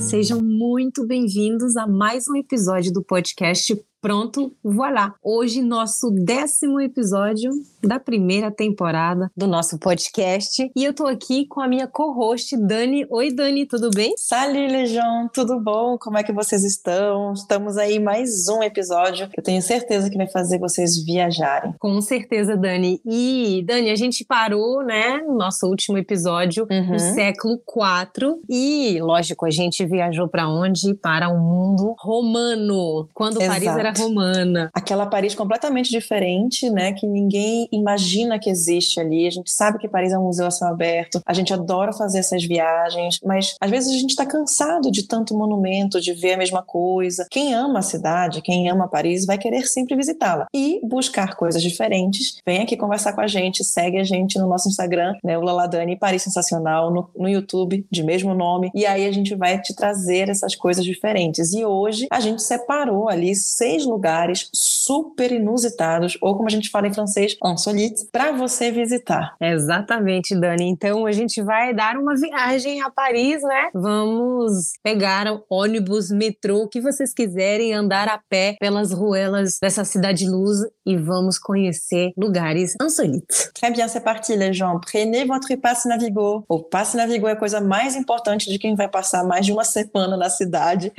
Sejam muito bem-vindos a mais um episódio do podcast Pronto, voilà. Hoje, nosso décimo episódio da primeira temporada do nosso podcast. E eu tô aqui com a minha co-host, Dani. Oi, Dani, tudo bem? Salut, Legião, tudo bom? Como é que vocês estão? Estamos aí mais um episódio. Eu tenho certeza que vai fazer vocês viajarem. Com certeza, Dani. E, Dani, a gente parou, né, no nosso último episódio, uhum. no século IV. E, lógico, a gente viajou para onde? Para o um mundo romano. Quando Exato. Paris era romana. Aquela Paris completamente diferente, né? Que ninguém imagina que existe ali. A gente sabe que Paris é um museu a céu aberto. A gente adora fazer essas viagens, mas às vezes a gente está cansado de tanto monumento, de ver a mesma coisa. Quem ama a cidade, quem ama Paris, vai querer sempre visitá-la e buscar coisas diferentes. Vem aqui conversar com a gente, segue a gente no nosso Instagram, né? O Laladani Paris Sensacional, no, no YouTube, de mesmo nome. E aí a gente vai te trazer essas coisas diferentes. E hoje a gente separou ali seis lugares super inusitados, ou como a gente fala em francês, insolites, para você visitar. Exatamente, Dani. Então a gente vai dar uma viagem a Paris, né? Vamos pegar ônibus, metrô, o que vocês quiserem, andar a pé pelas ruelas dessa cidade luz e vamos conhecer lugares insolites. Très bien, c'est parti, les gens. Prenez votre passe Navigo. O passe Navigo é a coisa mais importante de quem vai passar mais de uma semana na cidade.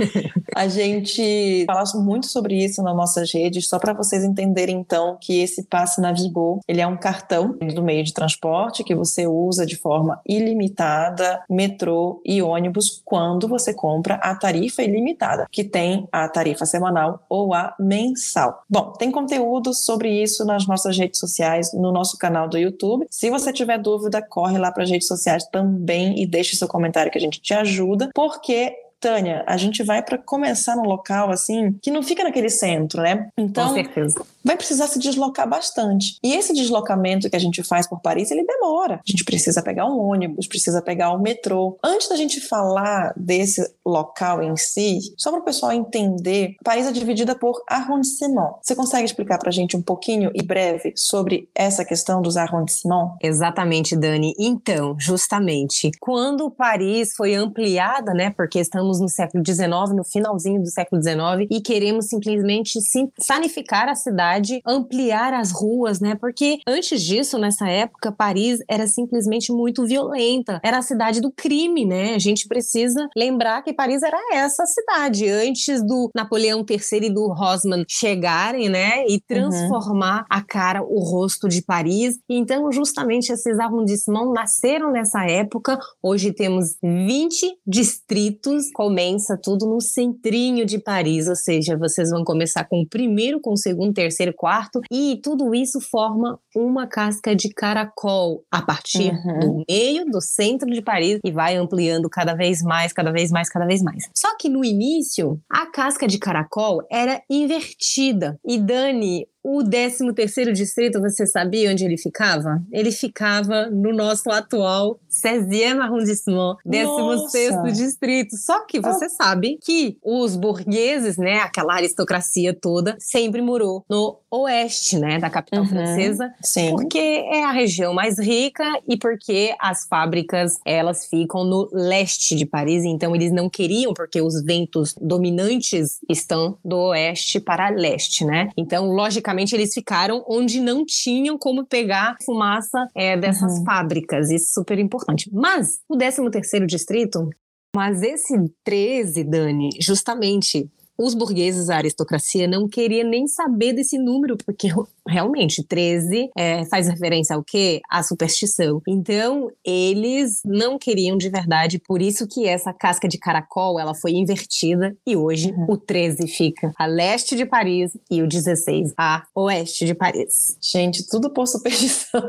a gente fala muito sobre isso nas nossas redes, só para vocês entenderem então que esse passe Navigo, ele é um cartão do meio de transporte que você usa de forma ilimitada, metrô e ônibus quando você compra a tarifa ilimitada, que tem a tarifa semanal ou a mensal. Bom, tem conteúdo sobre isso nas nossas redes sociais, no nosso canal do YouTube. Se você tiver dúvida, corre lá para as redes sociais também e deixe seu comentário que a gente te ajuda, porque Tânia, a gente vai para começar num local assim que não fica naquele centro, né? Então, Com certeza. vai precisar se deslocar bastante. E esse deslocamento que a gente faz por Paris, ele demora. A gente precisa pegar um ônibus, precisa pegar o um metrô. Antes da gente falar desse local em si, só para o pessoal entender, Paris é dividida por arrondissement. Você consegue explicar para a gente um pouquinho e breve sobre essa questão dos arrondissements? Exatamente, Dani. Então, justamente, quando Paris foi ampliada, né, porque estamos estamos no século XIX, no finalzinho do século XIX, e queremos simplesmente sanificar a cidade, ampliar as ruas, né? Porque antes disso, nessa época, Paris era simplesmente muito violenta, era a cidade do crime, né? A gente precisa lembrar que Paris era essa cidade antes do Napoleão III e do Haussmann chegarem, né? E transformar uhum. a cara, o rosto de Paris. Então, justamente esses arrondissements nasceram nessa época. Hoje temos 20 distritos começa tudo no centrinho de Paris, ou seja, vocês vão começar com o primeiro, com o segundo, terceiro, quarto, e tudo isso forma uma casca de caracol a partir uhum. do meio, do centro de Paris e vai ampliando cada vez mais, cada vez mais, cada vez mais. Só que no início, a casca de caracol era invertida. E Dani, o 13 terceiro distrito, você sabia onde ele ficava? Ele ficava no nosso atual 16 arrondissement, 16 distrito. Só que você ah. sabe que os burgueses, né, aquela aristocracia toda, sempre morou no oeste, né, da capital uhum. francesa, Sim. porque é a região mais rica e porque as fábricas, elas ficam no leste de Paris, então eles não queriam porque os ventos dominantes estão do oeste para leste, né? Então, logicamente eles ficaram onde não tinham como pegar fumaça é, dessas uhum. fábricas. Isso é super importante. Mas o 13 terceiro distrito, mas esse 13, Dani, justamente os burgueses, a aristocracia, não queria nem saber desse número, porque realmente 13 é, faz referência ao quê? À superstição. Então, eles não queriam de verdade, por isso que essa casca de caracol ela foi invertida e hoje uhum. o 13 fica a leste de Paris e o 16 a oeste de Paris. Gente, tudo por superstição.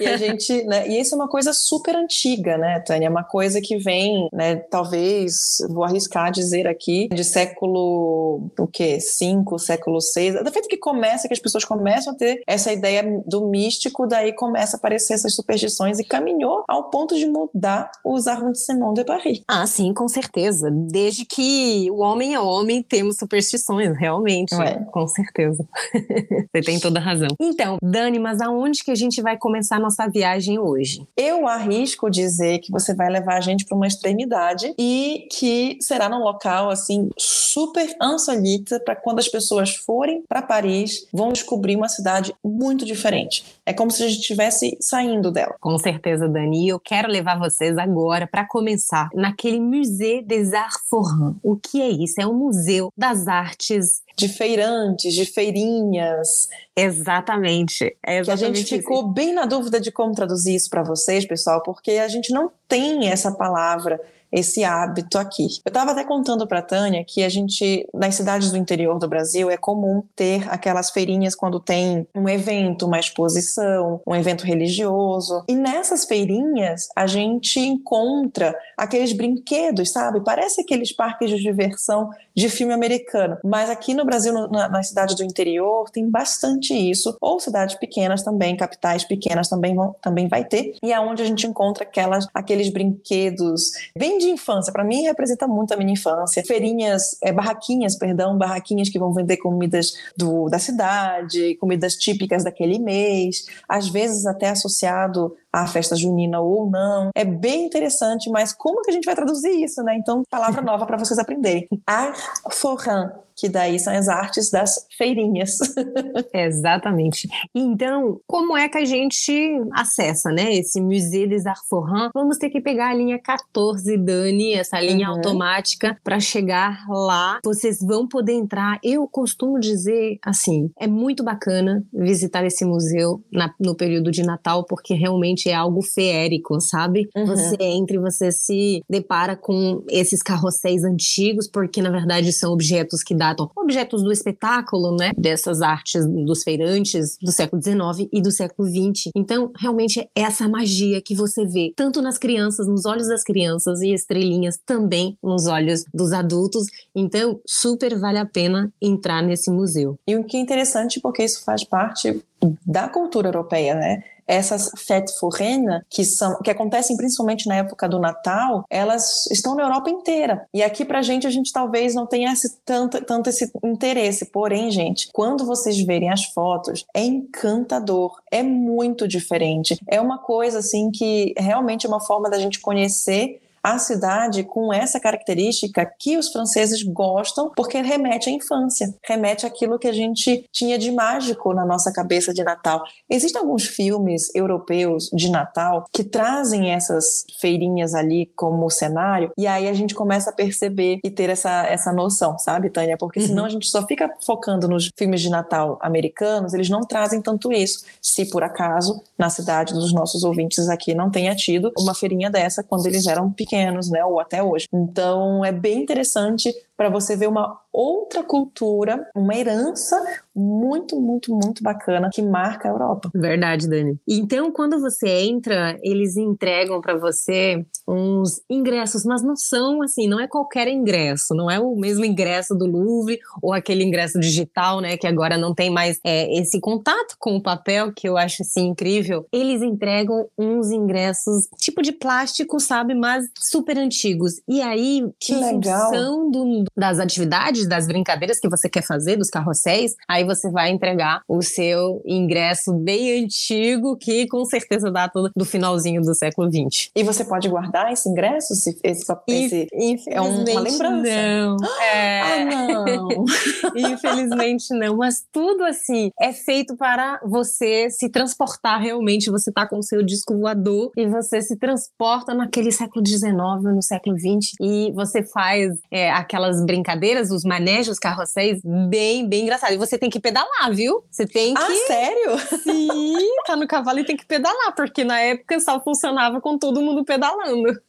e a gente, né, e isso é uma coisa super antiga, né, Tânia? É uma coisa que vem, né, talvez, vou arriscar dizer aqui, de século século o quê? 5, século 6. Da feito que começa, que as pessoas começam a ter essa ideia do místico, daí começa a aparecer essas superstições e caminhou ao ponto de mudar os arrondissements de Paris. Ah, sim, com certeza. Desde que o homem é homem, temos superstições, realmente. Ué. Com certeza. Você tem toda a razão. Então, Dani, mas aonde que a gente vai começar a nossa viagem hoje? Eu arrisco dizer que você vai levar a gente para uma extremidade e que será num local assim super insolita para quando as pessoas forem para Paris, vão descobrir uma cidade muito diferente. É como se a gente estivesse saindo dela. Com certeza, Dani. Eu quero levar vocês agora para começar naquele Musée des Arts Forains. O que é isso? É um museu das artes de feirantes, de feirinhas. Exatamente. É exatamente que a gente isso. ficou bem na dúvida de como traduzir isso para vocês, pessoal, porque a gente não tem essa palavra esse hábito aqui. Eu estava até contando para Tânia que a gente, nas cidades do interior do Brasil, é comum ter aquelas feirinhas quando tem um evento, uma exposição, um evento religioso. E nessas feirinhas a gente encontra aqueles brinquedos, sabe? Parece aqueles parques de diversão de filme americano. Mas aqui no Brasil, na, nas cidades do interior, tem bastante isso. Ou cidades pequenas também, capitais pequenas também vão, também vai ter. E é onde a gente encontra aquelas, aqueles brinquedos bem de infância. Para mim, representa muito a minha infância. Feirinhas, é, barraquinhas, perdão, barraquinhas que vão vender comidas do, da cidade, comidas típicas daquele mês, às vezes até associado à festa junina ou não. É bem interessante, mas como que a gente vai traduzir isso, né? Então, palavra nova para vocês aprenderem. Art forain, que daí são as artes das feirinhas. Exatamente. Então, como é que a gente acessa, né, esse Musée des Arts Forains? Vamos ter que pegar a linha 14, Dani, essa linha uhum. automática, para chegar lá. Vocês vão poder entrar. Eu costumo dizer, assim, é muito bacana visitar esse museu na, no período de Natal, porque realmente é algo feérico, sabe? Uhum. Você entra e você se depara com esses carrosséis antigos, porque na verdade são objetos que dá retratam objetos do espetáculo, né, dessas artes dos feirantes do século XIX e do século XX. Então, realmente é essa magia que você vê tanto nas crianças, nos olhos das crianças e estrelinhas também nos olhos dos adultos. Então, super vale a pena entrar nesse museu. E o que é interessante porque isso faz parte da cultura europeia, né? Essas fêtes foraines, que, são, que acontecem principalmente na época do Natal, elas estão na Europa inteira. E aqui pra gente, a gente talvez não tenha esse, tanto, tanto esse interesse. Porém, gente, quando vocês verem as fotos, é encantador, é muito diferente. É uma coisa assim que realmente é uma forma da gente conhecer a cidade com essa característica que os franceses gostam, porque remete à infância, remete àquilo que a gente tinha de mágico na nossa cabeça de Natal. Existem alguns filmes europeus de Natal que trazem essas feirinhas ali como cenário, e aí a gente começa a perceber e ter essa, essa noção, sabe, Tânia? Porque senão uhum. a gente só fica focando nos filmes de Natal americanos, eles não trazem tanto isso. Se por acaso na cidade dos nossos ouvintes aqui não tenha tido uma feirinha dessa quando eles eram pequenos pequenos, né, ou até hoje. Então é bem interessante para você ver uma outra cultura, uma herança muito, muito, muito bacana que marca a Europa. Verdade, Dani. Então, quando você entra, eles entregam para você uns ingressos, mas não são assim, não é qualquer ingresso, não é o mesmo ingresso do Louvre ou aquele ingresso digital, né, que agora não tem mais é, esse contato com o papel, que eu acho assim incrível. Eles entregam uns ingressos tipo de plástico, sabe, mas super antigos. E aí, que legal. função do, das atividades, das brincadeiras que você quer fazer, dos carrosséis, aí você vai entregar o seu ingresso bem antigo, que com certeza data do finalzinho do século XX. E você pode guardar esse ingresso? Esse, esse, esse é uma lembrança? Não. É... Ah, não. Infelizmente não, mas tudo assim é feito para você se transportar realmente. Você tá com o seu disco voador e você se transporta naquele século XIX, no século XX, e você faz é, aquelas brincadeiras, os manejos, carrosséis, bem, bem engraçado. E você tem que pedalar, viu? Você tem que. Ah, sério? Sim, tá no cavalo e tem que pedalar, porque na época só funcionava com todo mundo pedalando.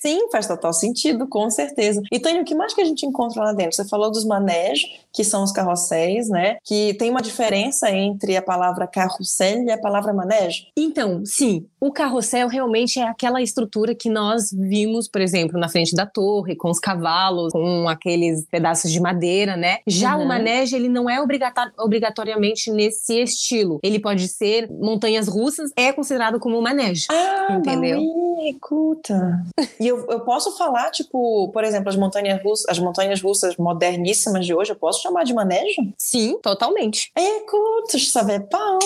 Sim, faz total sentido, com certeza. E Tânia, o que mais que a gente encontra lá dentro? Você falou dos manejos, que são os carrosséis, né? Que tem uma diferença entre a palavra carrossel e a palavra manejo? Então, sim. O carrossel realmente é aquela estrutura que nós vimos, por exemplo, na frente da torre, com os cavalos, com aqueles pedaços de madeira, né? Já uhum. o manege, ele não é obrigatoriamente nesse estilo. Ele pode ser montanhas russas, é considerado como manege. Ah, entendeu? Escuta. e eu, eu posso falar, tipo, por exemplo, as montanhas russas, as montanhas russas moderníssimas de hoje, eu posso chamar de manejo? Sim, totalmente. Je savais pas.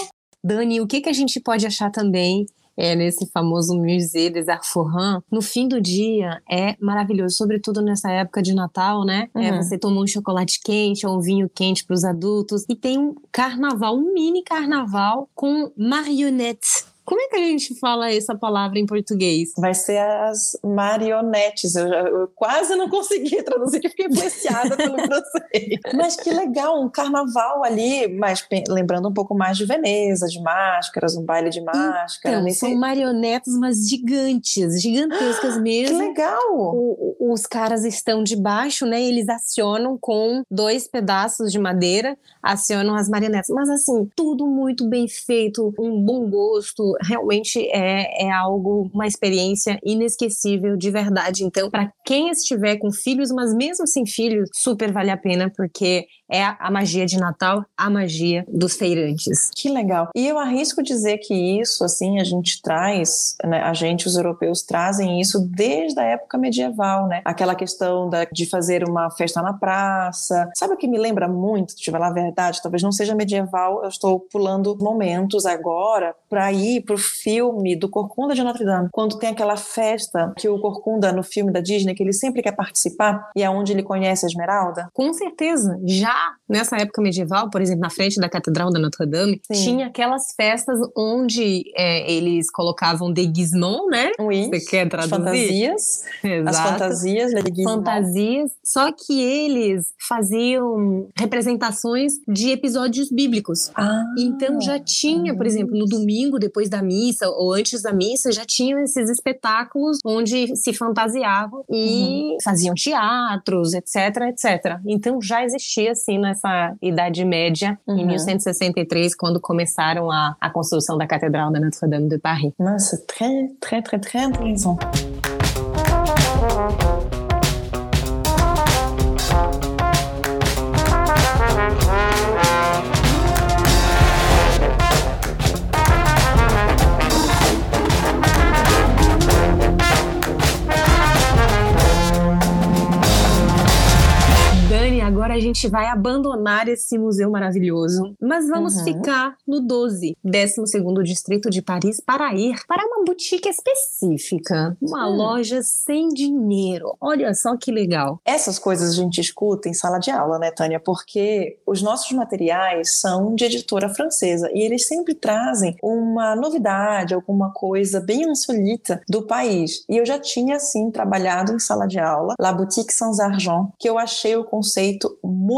Dani, o que, que a gente pode achar também é, nesse famoso Musée des Arts Forains, no fim do dia é maravilhoso, sobretudo nessa época de Natal, né? É, uhum. É, você toma um chocolate quente ou um vinho quente para os adultos e tem um carnaval, um mini carnaval com marionetes como é que a gente fala essa palavra em português? Vai ser as marionetes. Eu, eu quase não consegui traduzir, que fiquei influenciada pelo francês. Mas que legal, um carnaval ali, mas lembrando um pouco mais de Veneza, de máscaras, um baile de máscaras. Então, nesse... São marionetes, mas gigantes, gigantescas mesmo. Que legal! O, os caras estão debaixo, né? Eles acionam com dois pedaços de madeira, acionam as marionetes. Mas assim, tudo muito bem feito, um bom gosto, realmente é, é algo, uma experiência inesquecível de verdade. Então, para quem estiver com filhos, mas mesmo sem filhos, super vale a pena, porque é a magia de Natal, a magia dos feirantes. Que legal. E eu arrisco dizer que isso, assim, a gente traz, né, a gente, os europeus, trazem isso desde a época medieval, né? Aquela questão da, de fazer uma festa na praça. Sabe o que me lembra muito, de falar a verdade? Talvez não seja medieval, eu estou pulando momentos agora para ir pro filme do Corcunda de Notre Dame, quando tem aquela festa que o Corcunda no filme da Disney, que ele sempre quer participar e é onde ele conhece a Esmeralda? Com certeza. Já nessa época medieval, por exemplo, na frente da Catedral da Notre Dame, Sim. tinha aquelas festas onde é, eles colocavam déguisement, né? Oui. Você quer traduzir? As fantasias. Exato. As fantasias, Fantasias. Só que eles faziam representações de episódios bíblicos. Ah. Então já tinha, por exemplo, no domingo, depois da missa ou antes da missa, já tinham esses espetáculos onde se fantasiavam e uhum. faziam teatros, etc, etc. Então já existia assim nessa Idade Média, uhum. em 1163, quando começaram a, a construção da Catedral da Notre-Dame de Paris. Nossa, très, très, très, très intéressant. Gente vai abandonar esse museu maravilhoso, mas vamos uhum. ficar no 12, 12 Distrito de Paris, para ir para uma boutique específica, uma hum. loja sem dinheiro. Olha só que legal. Essas coisas a gente escuta em sala de aula, né, Tânia? Porque os nossos materiais são de editora francesa e eles sempre trazem uma novidade, alguma coisa bem insolita do país. E eu já tinha, assim, trabalhado em sala de aula, La Boutique Sans Argent, que eu achei o conceito muito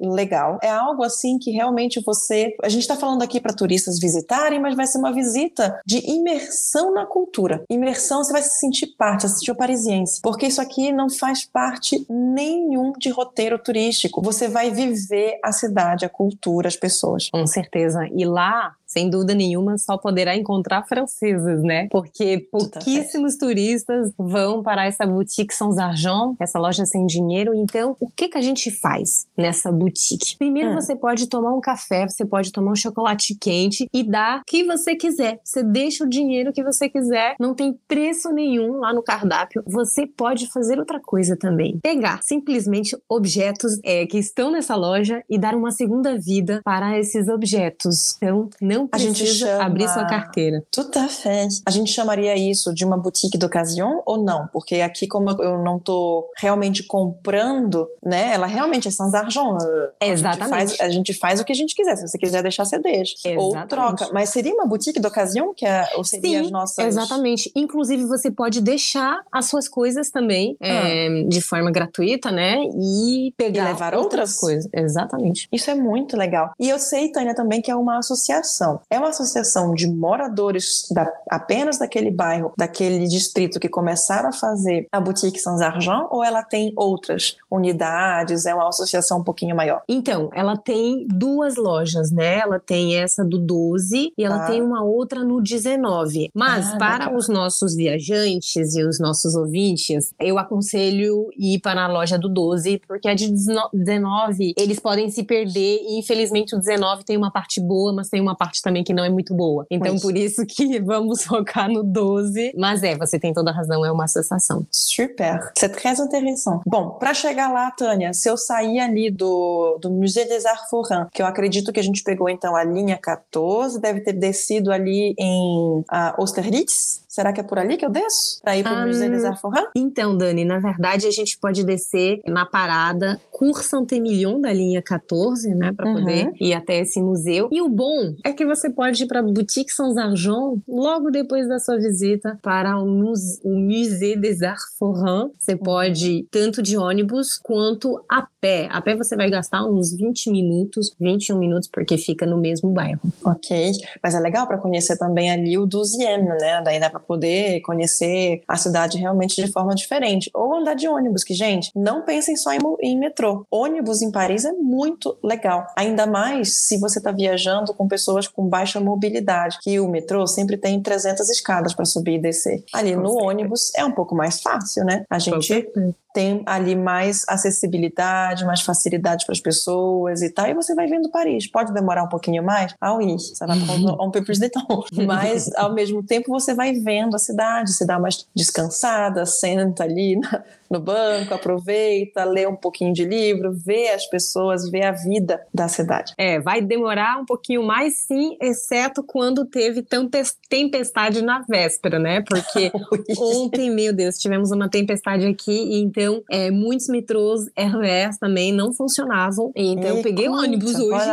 legal. É algo assim que realmente você. A gente está falando aqui para turistas visitarem, mas vai ser uma visita de imersão na cultura. Imersão, você vai se sentir parte, assistir o parisiense. Porque isso aqui não faz parte nenhum de roteiro turístico. Você vai viver a cidade, a cultura, as pessoas. Com certeza. E lá sem dúvida nenhuma, só poderá encontrar franceses, né? Porque pouquíssimos turistas vão para essa boutique sans argent, essa loja sem dinheiro. Então, o que, que a gente faz nessa boutique? Primeiro, hum. você pode tomar um café, você pode tomar um chocolate quente e dar o que você quiser. Você deixa o dinheiro que você quiser, não tem preço nenhum lá no cardápio. Você pode fazer outra coisa também. Pegar simplesmente objetos é, que estão nessa loja e dar uma segunda vida para esses objetos. Então, não não precisa a gente chama... abrir sua carteira. Tout à fait. A gente chamaria isso de uma boutique d'occasion ou não? Porque aqui, como eu não estou realmente comprando, né? Ela realmente é sans argent. Exatamente. A gente, faz, a gente faz o que a gente quiser. Se você quiser deixar, você deixa. Exatamente. Ou troca. Mas seria uma boutique d'occasion que é, ou seria Sim, as nossas... exatamente. Inclusive, você pode deixar as suas coisas também ah. é, de forma gratuita, né? E pegar e levar outras, outras coisas. Exatamente. Isso é muito legal. E eu sei, Tânia, também que é uma associação associação é uma associação de moradores da, apenas daquele bairro, daquele distrito que começaram a fazer a Boutique Sans Argent ou ela tem outras unidades? É uma associação um pouquinho maior? Então, ela tem duas lojas, né? Ela tem essa do 12 e ela ah. tem uma outra no 19. Mas ah, para legal. os nossos viajantes e os nossos ouvintes, eu aconselho ir para a loja do 12, porque a de 19 eles podem se perder e infelizmente o 19 tem uma parte boa, mas tem uma parte também que não é muito boa. Então por isso que vamos focar no 12. Mas é, você tem toda a razão, é uma sensação. Super. C'est très intéressant. Bom, para chegar lá, Tânia, se eu sair ali do, do Musée des Arts Forains, que eu acredito que a gente pegou então a linha 14, deve ter descido ali em uh, Austerlitz, Será que é por ali que eu desço? Para ir para o um, Museu des Arts Forains? Então, Dani, na verdade a gente pode descer na parada Cour Saint-Emilion da linha 14, né, para uhum. poder ir até esse museu. E o bom é que você pode ir para Boutique Sans Argent logo depois da sua visita para o, Muse o Musée des Arts Forains. Você uhum. pode ir tanto de ônibus quanto a pé. A pé você vai gastar uns 20 minutos, 21 minutos, porque fica no mesmo bairro. Ok, mas é legal para conhecer também ali o 12M, né? Daí dá para poder conhecer a cidade realmente de forma diferente. Ou andar de ônibus, que, gente, não pensem só em, em metrô. Ônibus em Paris é muito legal. Ainda mais se você está viajando com pessoas com baixa mobilidade, que o metrô sempre tem 300 escadas para subir e descer. Ali com no certeza. ônibus é um pouco mais fácil, né? A gente tem ali mais acessibilidade, mais facilidade para as pessoas e tal, e você vai vendo Paris. Pode demorar um pouquinho mais? Ah, oui, ça va prendre un peu plus de temps. Mas, ao mesmo tempo, você vai vendo a cidade, se dá mais descansada, senta ali na, no banco, aproveita, lê um pouquinho de livro, vê as pessoas, vê a vida da cidade. É, vai demorar um pouquinho mais, sim, exceto quando teve tempestade na véspera, né? Porque ontem, meu Deus, tivemos uma tempestade aqui, e então é, muitos metrôs RS também não funcionavam. Então eu peguei conta, ônibus hoje.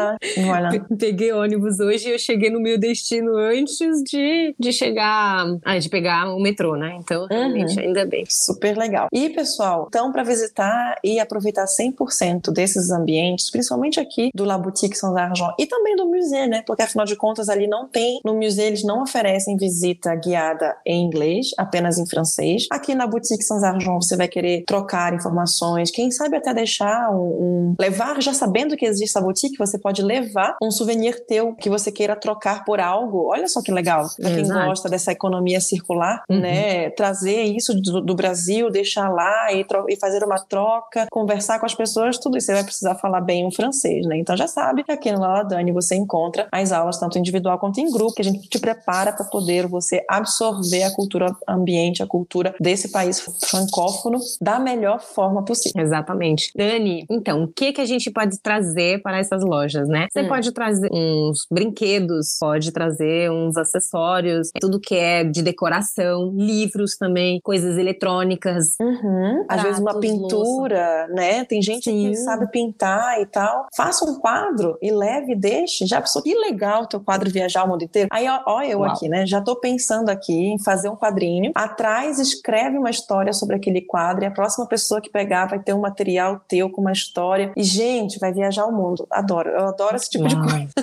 Peguei ônibus hoje e eu cheguei no meu destino antes de, de chegar, ah, de pegar o metrô, né? Então, realmente, uhum. ainda bem. Super legal. E, pessoal, pessoal. Então, para visitar e aproveitar 100% desses ambientes, principalmente aqui do La Boutique Sans Argent e também do museu, né? Porque afinal de contas ali não tem, no museu eles não oferecem visita guiada em inglês, apenas em francês. Aqui na Boutique Sans Argent você vai querer trocar informações, quem sabe até deixar um, um levar, já sabendo que existe a boutique, você pode levar um souvenir teu que você queira trocar por algo. Olha só que legal. Pra quem Exato. gosta dessa economia circular, uhum. né? Trazer isso do, do Brasil, deixar lá e, e, fazer uma troca, conversar com as pessoas, tudo isso você vai precisar falar bem o francês, né? Então já sabe que aqui no Laladani você encontra as aulas tanto individual quanto em grupo, que a gente te prepara para poder você absorver a cultura ambiente, a cultura desse país francófono da melhor forma possível. Exatamente. Dani, então, o que que a gente pode trazer para essas lojas, né? Você hum. pode trazer uns brinquedos, pode trazer uns acessórios, tudo que é de decoração, livros também, coisas eletrônicas. Uhum. Uhum. Às vezes uma pintura, louça. né? Tem gente Sim. que sabe pintar e tal. Faça um quadro e leve e deixe. Já pensou que legal o teu quadro viajar o mundo inteiro? Aí, ó, ó eu Uau. aqui, né? Já tô pensando aqui em fazer um quadrinho. Atrás escreve uma história sobre aquele quadro e a próxima pessoa que pegar vai ter um material teu com uma história. E, gente, vai viajar o mundo. Adoro. Eu adoro esse tipo Uau. de coisa.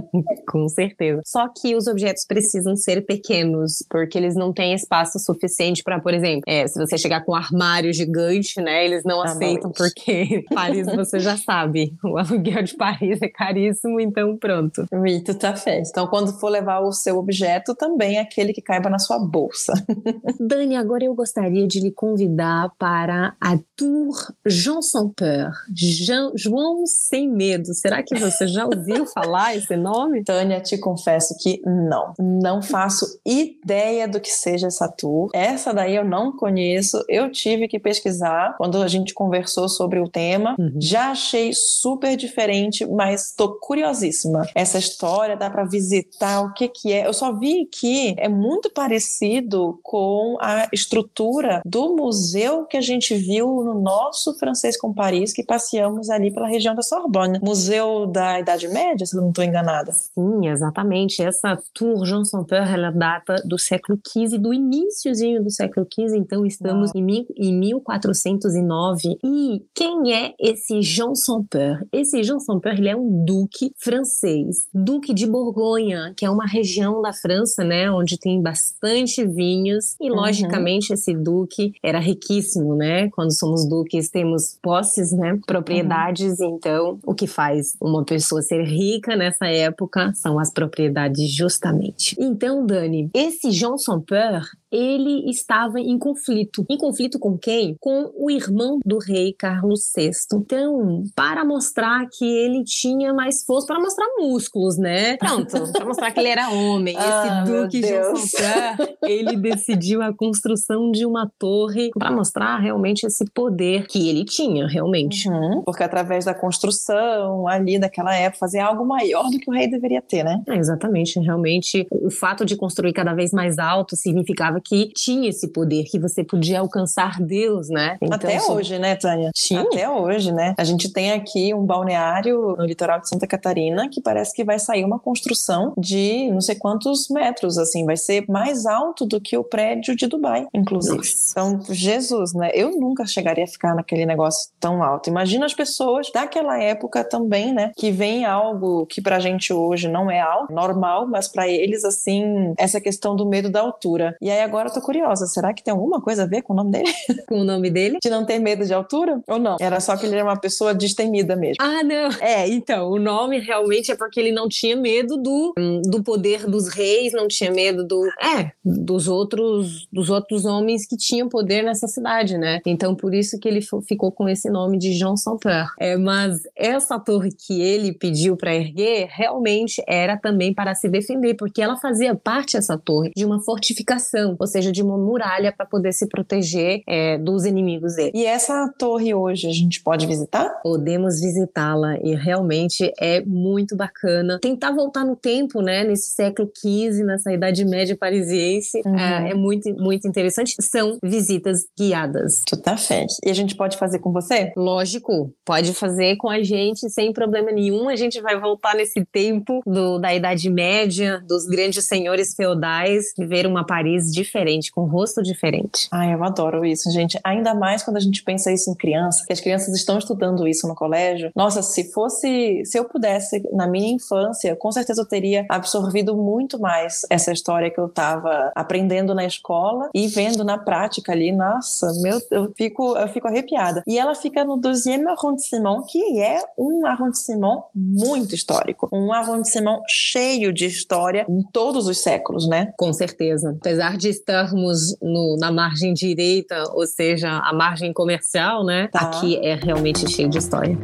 com certeza. Só que os objetos precisam ser pequenos, porque eles não têm espaço suficiente para, por exemplo, é, se você chegar com um armário gigante, né? Eles não ah, aceitam porque Paris você já sabe, o aluguel de Paris é caríssimo, então pronto. Rito tá festa. Então quando for levar o seu objeto, também é aquele que caiba na sua bolsa. Dani, agora eu gostaria de lhe convidar para a Tour Jean Sans Peur, Jean, João Sem Medo. Será que você já ouviu falar esse nome? Tânia, te confesso que não. Não faço ideia do que seja essa tour. Essa daí eu não conheço. Eu tive que pesquisar quando a gente conversou sobre o tema. Uhum. Já achei super diferente, mas estou curiosíssima. Essa história dá para visitar o que que é. Eu só vi que é muito parecido com a estrutura do museu que a gente viu no nosso francês com Paris, que passeamos ali pela região da Sorbonne. Museu da Idade Média, se eu não estou enganada. Sim, exatamente. Essa Tour Jean Saint-Peur, ela data do século XV, do iníciozinho do século XV, então estamos em, em 1409. E quem é esse Jean Saint-Peur? Esse Jean Saint-Peur, ele é um duque francês, duque de Borgonha, que é uma região da França, né, onde tem bastante vinhos e, uhum. logicamente, esse duque era riquíssimo, né? Quando somos duques, temos posses, né, propriedades, uhum. então o que faz uma pessoa ser rica nessa época são as propriedades justamente. Então, Dani, esse Jean Saint-Peur, ele estava em conflito. Em conflito com quem? Com o irmão do rei Carlos VI. Então, para mostrar que ele tinha mais força, para mostrar músculos, né? Pronto, para mostrar que ele era homem. Esse ah, Duque Jean Saint-Peur, ele decidiu a construção de uma torre para mostrar realmente esse poder que ele tinha, realmente. Uhum, porque através da construção ali daquela época, fazer algo maior do que o rei deveria ter, né? É, exatamente. Realmente, o fato de construir cada vez mais alto significava que tinha esse poder, que você podia alcançar Deus, né? Então, Até assim, hoje, né, Tânia? Sim. Até hoje, né? A gente tem aqui um balneário no litoral de Santa Catarina que parece que vai sair uma construção de não sei quantos metros, assim, vai ser mais alto do que o prédio de Dubai, inclusive. Nossa. Então, Jesus, né? Eu nunca chegaria a ficar naquele negócio tão alto. Imagina as pessoas daquela época também, né? Que vem algo que pra gente hoje não é algo normal, mas para eles, assim, essa questão do medo da altura. E aí agora eu tô curiosa, será que tem alguma coisa a ver com o nome dele? Com o nome dele? De não ter medo de altura? Ou não? Era só que ele era uma pessoa destemida mesmo. Ah, não. É, então, o nome realmente é porque ele não tinha medo do, do poder dos reis, não tinha medo do. É, dos outros, dos outros homens que tinham poder nessa cidade, né? Então, por isso que ele ficou com esse nome de Jean Saint-Peur. É, mas essa torre que ele pediu para erguer realmente era também para se defender, porque ela fazia parte, essa torre, de uma fortificação, ou seja, de uma muralha para poder se proteger é, dos inimigos dele. E essa torre hoje a gente pode visitar? Podemos visitá-la e realmente é muito bacana. Tentar voltar no tempo, né, nesse século XV, nessa Idade Média parisiense, uhum. é, é, muito, muito interessante. São visitas guiadas. Tu tá fé. E a gente pode fazer com você? Lógico, pode fazer com a gente sem problema nenhum. A gente vai voltar nesse tempo do, da Idade Média, dos grandes senhores feudais, ver uma Paris diferente diferente, com um rosto diferente. Ai, eu adoro isso, gente. Ainda mais quando a gente pensa isso em criança, que as crianças estão estudando isso no colégio. Nossa, se fosse, se eu pudesse, na minha infância, com certeza eu teria absorvido muito mais essa história que eu estava aprendendo na escola e vendo na prática ali. Nossa, meu, eu fico, eu fico arrepiada. E ela fica no 12 arrondissement, que é um arrondissement muito histórico. Um arrondissement cheio de história em todos os séculos, né? Com certeza. Apesar de estarmos no, na margem direita, ou seja, a margem comercial, né? Tá. Aqui é realmente cheio de história.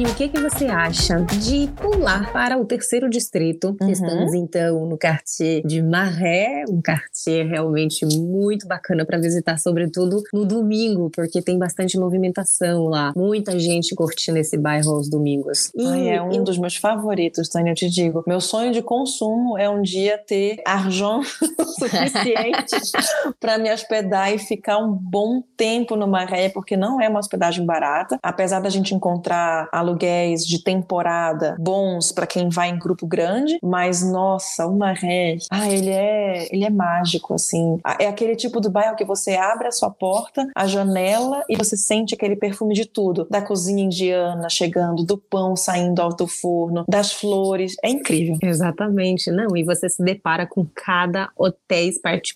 O que, que você acha de pular para o terceiro distrito? Uhum. Estamos então no quartier de Maré, um quartier realmente muito bacana para visitar, sobretudo no domingo, porque tem bastante movimentação lá. Muita gente curtindo esse bairro aos domingos. E Ai, é um eu... dos meus favoritos, Tânia, eu te digo. Meu sonho de consumo é um dia ter argent suficiente para me hospedar e ficar um bom tempo no Maré, porque não é uma hospedagem barata. Apesar da gente encontrar aluguéis de temporada bons para quem vai em grupo grande, mas nossa, o Maré, ah, ele é, ele é mágico assim. É aquele tipo do bairro que você abre a sua porta, a janela e você sente aquele perfume de tudo, da cozinha indiana chegando, do pão saindo do forno, das flores, é incrível. Exatamente, não, e você se depara com cada hotel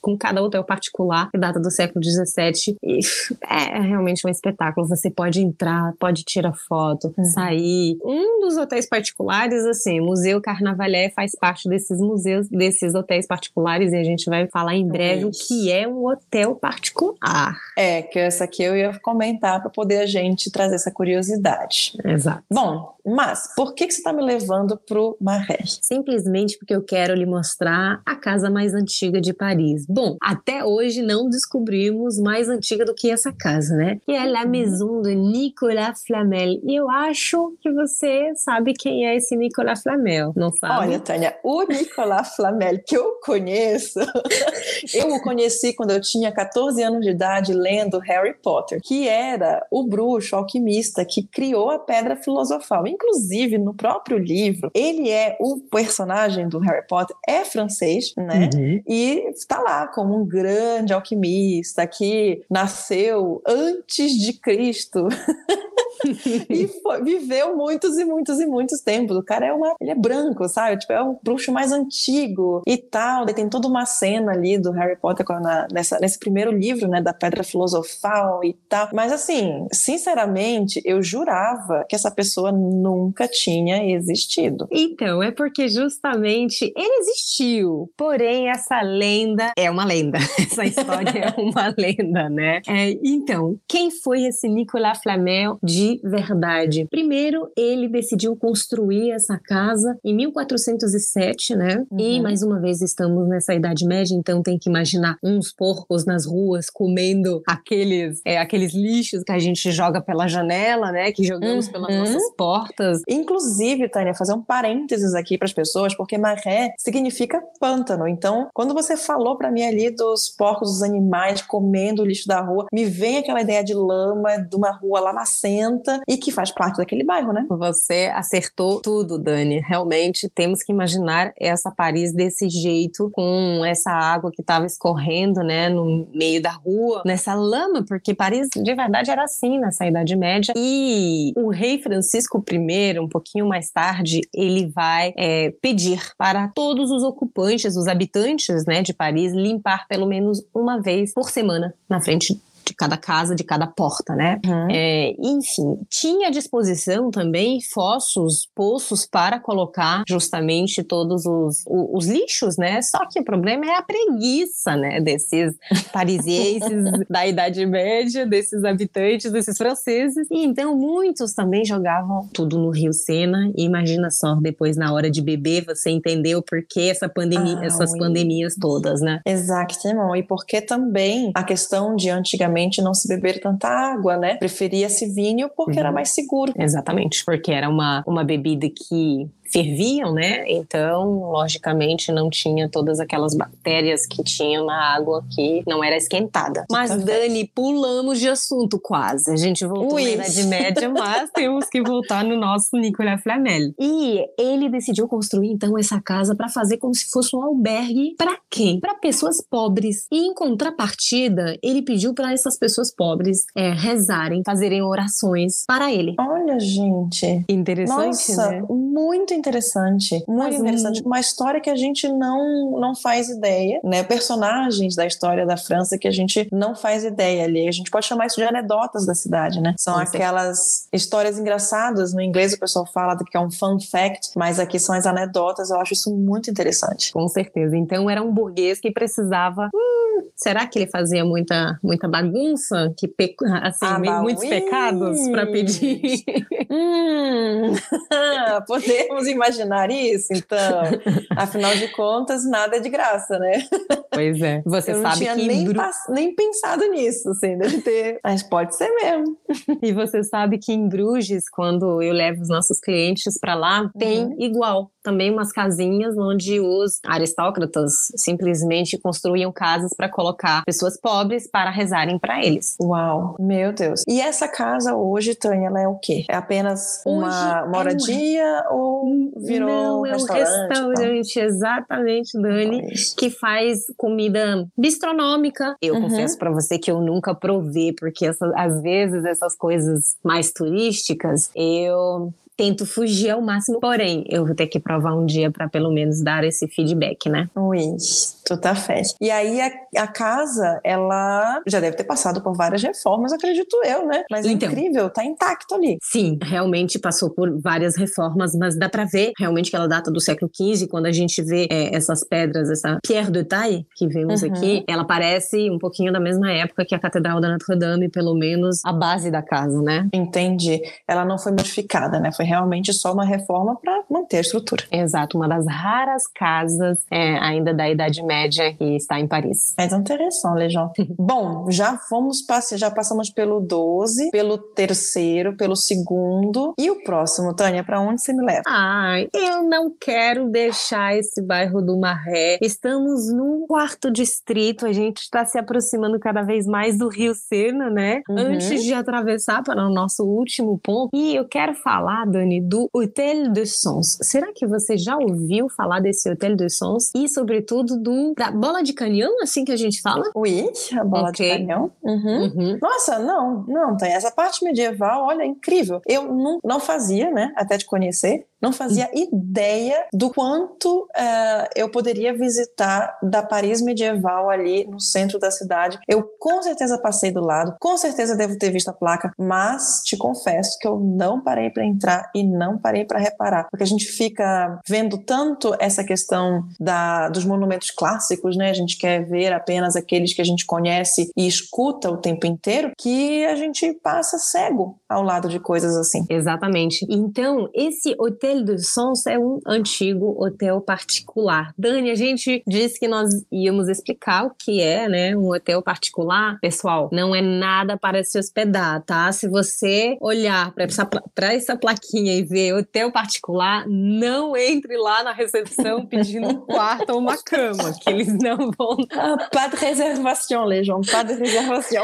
com cada hotel particular que data do século 17 e é realmente um espetáculo. Você pode entrar, pode tirar foto, uhum. Sair. Um dos hotéis particulares, assim, Museu Carnavalé faz parte desses museus, desses hotéis particulares, e a gente vai falar em breve o que é um hotel particular. É, que essa aqui eu ia comentar para poder a gente trazer essa curiosidade. Exato. Bom, mas por que, que você está me levando pro Marrakech? Simplesmente porque eu quero lhe mostrar a casa mais antiga de Paris. Bom, até hoje não descobrimos mais antiga do que essa casa, né? Que é La Maison de Nicolas Flamel. E eu acho acho que você sabe quem é esse Nicolas Flamel, não sabe? Olha, Tânia, o Nicolas Flamel que eu conheço, eu o conheci quando eu tinha 14 anos de idade lendo Harry Potter, que era o bruxo alquimista que criou a pedra filosofal. Inclusive, no próprio livro, ele é o personagem do Harry Potter, é francês, né? Uhum. E está lá como um grande alquimista que nasceu antes de Cristo. e foi, viveu muitos e muitos e muitos tempos. O cara é uma. Ele é branco, sabe? Tipo, é o bruxo mais antigo e tal. Daí tem toda uma cena ali do Harry Potter na, nessa, nesse primeiro livro, né? Da Pedra Filosofal e tal. Mas assim, sinceramente, eu jurava que essa pessoa nunca tinha existido. Então, é porque justamente ele existiu. Porém, essa lenda é uma lenda. Essa história é uma lenda, né? É, então, quem foi esse Nicolas Flamel de verdade. Primeiro, ele decidiu construir essa casa em 1407, né? Uhum. E mais uma vez estamos nessa Idade Média, então tem que imaginar uns porcos nas ruas comendo aqueles, é, aqueles lixos que a gente joga pela janela, né? Que jogamos uhum. pelas nossas portas. Inclusive, Tânia, fazer um parênteses aqui para as pessoas, porque maré significa pântano. Então, quando você falou para mim ali dos porcos, dos animais comendo o lixo da rua, me vem aquela ideia de lama, de uma rua lamacenta e que faz parte daquele bairro, né? Você acertou tudo, Dani. Realmente temos que imaginar essa Paris desse jeito, com essa água que estava escorrendo, né, no meio da rua, nessa lama, porque Paris de verdade era assim nessa Idade Média. E o rei Francisco I, um pouquinho mais tarde, ele vai é, pedir para todos os ocupantes, os habitantes, né, de Paris, limpar pelo menos uma vez por semana na frente de cada casa, de cada porta, né? Uhum. É, enfim, tinha à disposição também fossos, poços para colocar justamente todos os, os, os, lixos, né? Só que o problema é a preguiça, né? Desses parisienses da Idade Média, desses habitantes, desses franceses. E então muitos também jogavam tudo no Rio Sena. E imagina só, depois na hora de beber, você entendeu por que essa pandemia, ah, essas pandemias todas, né? Exatamente. E porque também a questão de antigamente antigamente não se beber tanta água, né? Preferia-se vinho porque uhum. era mais seguro. Exatamente, porque era uma, uma bebida que ferviam, né? Então, logicamente, não tinha todas aquelas bactérias que tinham na água que não era esquentada. Mas, Dani, pulamos de assunto quase. A gente voltou Ui. na Idade Média, mas temos que voltar no nosso Nicolas Flamel. E ele decidiu construir, então, essa casa para fazer como se fosse um albergue para quem? Para pessoas pobres. E, em contrapartida, ele pediu para essas pessoas pobres é, rezarem, fazerem orações para ele. Olha, gente. Interessante, Nossa, né? Muito interessante interessante, muito Mas, interessante. Uma história que a gente não, não faz ideia, né? Personagens da história da França que a gente não faz ideia ali. A gente pode chamar isso de anedotas da cidade, né? São aquelas histórias engraçadas. No inglês o pessoal fala que é um fun fact, mas aqui são as anedotas. Eu acho isso muito interessante. Com certeza. Então era um burguês que precisava. Hum, será que ele fazia muita, muita bagunça? Que pe... assim, ah, muitos pecados para pedir? hum, podemos imaginar isso, então. Afinal de contas, nada é de graça, né? Pois é. Você eu sabe não tinha que nem, Bru... nem pensado nisso, assim, deve ter. Mas pode ser mesmo. E você sabe que em Bruges, quando eu levo os nossos clientes para lá, tem uhum. igual também umas casinhas onde os aristócratas simplesmente construíam casas para colocar pessoas pobres para rezarem para eles. Uau, meu Deus. E essa casa hoje, Tânia, ela é o quê? É apenas uma moradia é uma... ou virou Não, um restaurante? É um restaurante, exatamente, Dani, que faz comida bistronômica. Eu uhum. confesso para você que eu nunca provei, porque essa, às vezes essas coisas mais turísticas, eu tento fugir ao máximo, porém, eu vou ter que provar um dia para pelo menos dar esse feedback, né? Ui, tu tá fé. E aí a, a, casa, ela já deve ter passado por várias reformas, acredito eu, né? Mas é então, é incrível, tá intacto ali. Sim, realmente passou por várias reformas, mas dá para ver realmente que ela data do século XV, quando a gente vê é, essas pedras, essa Pierre de Taille que vemos uhum. aqui, ela parece um pouquinho da mesma época que a Catedral da Notre Dame, pelo menos a base da casa, né? Entendi. Ela não foi modificada, né? Foi foi realmente só uma reforma para manter a estrutura. Exato, uma das raras casas é, ainda da Idade Média que está em Paris. É interessante, Legião. Bom, já fomos passe... já passamos pelo 12, pelo terceiro, pelo segundo e o próximo, Tânia, para onde você me leva? Ai, eu não quero deixar esse bairro do Marré. Estamos no quarto distrito, a gente está se aproximando cada vez mais do Rio Sena, né? Uhum. Antes de atravessar para o nosso último ponto. E eu quero falar Dani, do Hotel de Sons. Será que você já ouviu falar desse Hotel de Sons e, sobretudo, do da bola de canhão, assim que a gente fala? Oui, a bola okay. de canhão. Uhum. Uhum. Nossa, não, não, tem essa parte medieval, olha, incrível. Eu não, não fazia, né, até te conhecer, não fazia ideia do quanto uh, eu poderia visitar da Paris medieval ali no centro da cidade. Eu com certeza passei do lado, com certeza devo ter visto a placa, mas te confesso que eu não parei para entrar e não parei para reparar, porque a gente fica vendo tanto essa questão da, dos monumentos clássicos, né? A gente quer ver apenas aqueles que a gente conhece e escuta o tempo inteiro, que a gente passa cego ao lado de coisas assim. Exatamente. Então, esse hotel Hotel dos Sons é um antigo hotel particular. Dani, a gente disse que nós íamos explicar o que é, né, um hotel particular. Pessoal, não é nada para se hospedar, tá? Se você olhar para essa, essa plaquinha e ver hotel particular, não entre lá na recepção pedindo um quarto ou uma cama, que eles não vão. Ah, pas de réservation, les gens, pas de réservation.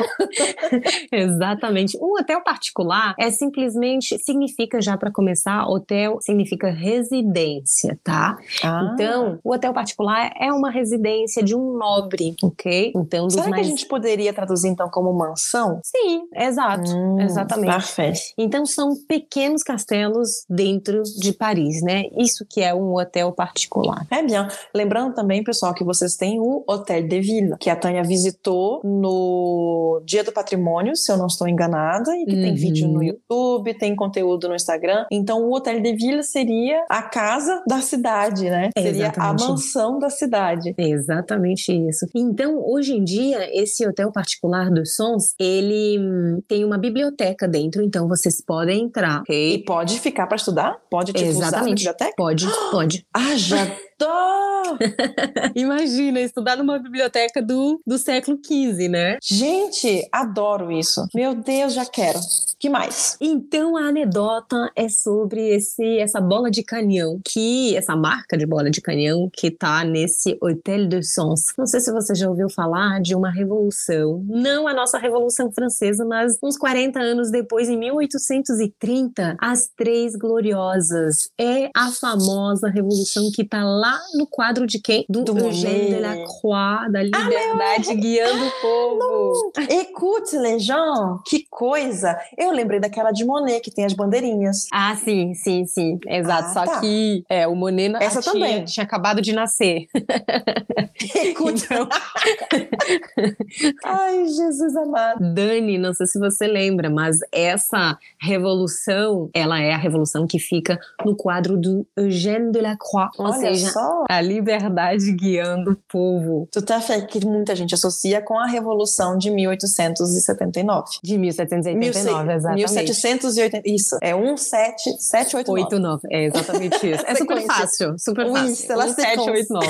Exatamente. Um hotel particular é simplesmente, significa já para começar, hotel significa significa residência, tá? Ah. Então, o hotel particular é uma residência de um nobre, ok? Então, dos Será mais... que a gente poderia traduzir então como mansão? Sim, exato, hum, exatamente. Perfeito. Então, são pequenos castelos dentro de Paris, né? Isso que é um hotel particular. É bem. Lembrando também, pessoal, que vocês têm o Hotel de Ville, que a Tânia visitou no Dia do Patrimônio, se eu não estou enganada, e que uhum. tem vídeo no YouTube, tem conteúdo no Instagram. Então, o Hotel de Ville seria a casa da cidade, né? É seria a mansão da cidade. É exatamente isso. Então, hoje em dia, esse hotel particular dos Sons, ele hum, tem uma biblioteca dentro, então vocês podem entrar, ok? E pode ficar para estudar? Pode tipo, Exatamente. usar a biblioteca? Pode, pode. Ah, já Imagina, estudar numa biblioteca do, do século XV, né? Gente, adoro isso. Meu Deus, já quero. que mais? Então a anedota é sobre esse essa bola de canhão, que essa marca de bola de canhão que tá nesse Hotel de Sons. Não sei se você já ouviu falar de uma revolução, não a nossa revolução francesa, mas uns 40 anos depois, em 1830, as Três Gloriosas é a famosa revolução que tá lá lá no quadro de quem? Do, do Eugène Delacroix, da ah, liberdade ah, guiando o povo. Écoute, les gens, que coisa! Eu lembrei daquela de Monet, que tem as bandeirinhas. Ah, sim, sim, sim. Exato. Ah, Só tá. que é, o Monet Essa tinha, também. tinha acabado de nascer. Écoute. Então... Ai, Jesus amado. Dani, não sei se você lembra, mas essa revolução, ela é a revolução que fica no quadro do Eugène Delacroix. Ou Olha seja, só. A liberdade guiando o povo. Tu tá falando que muita gente associa com a Revolução de 1879. De 1789, exatamente. 1780, isso. É 17789. 89, é exatamente isso. é super fácil, super fácil. Isso, 1789.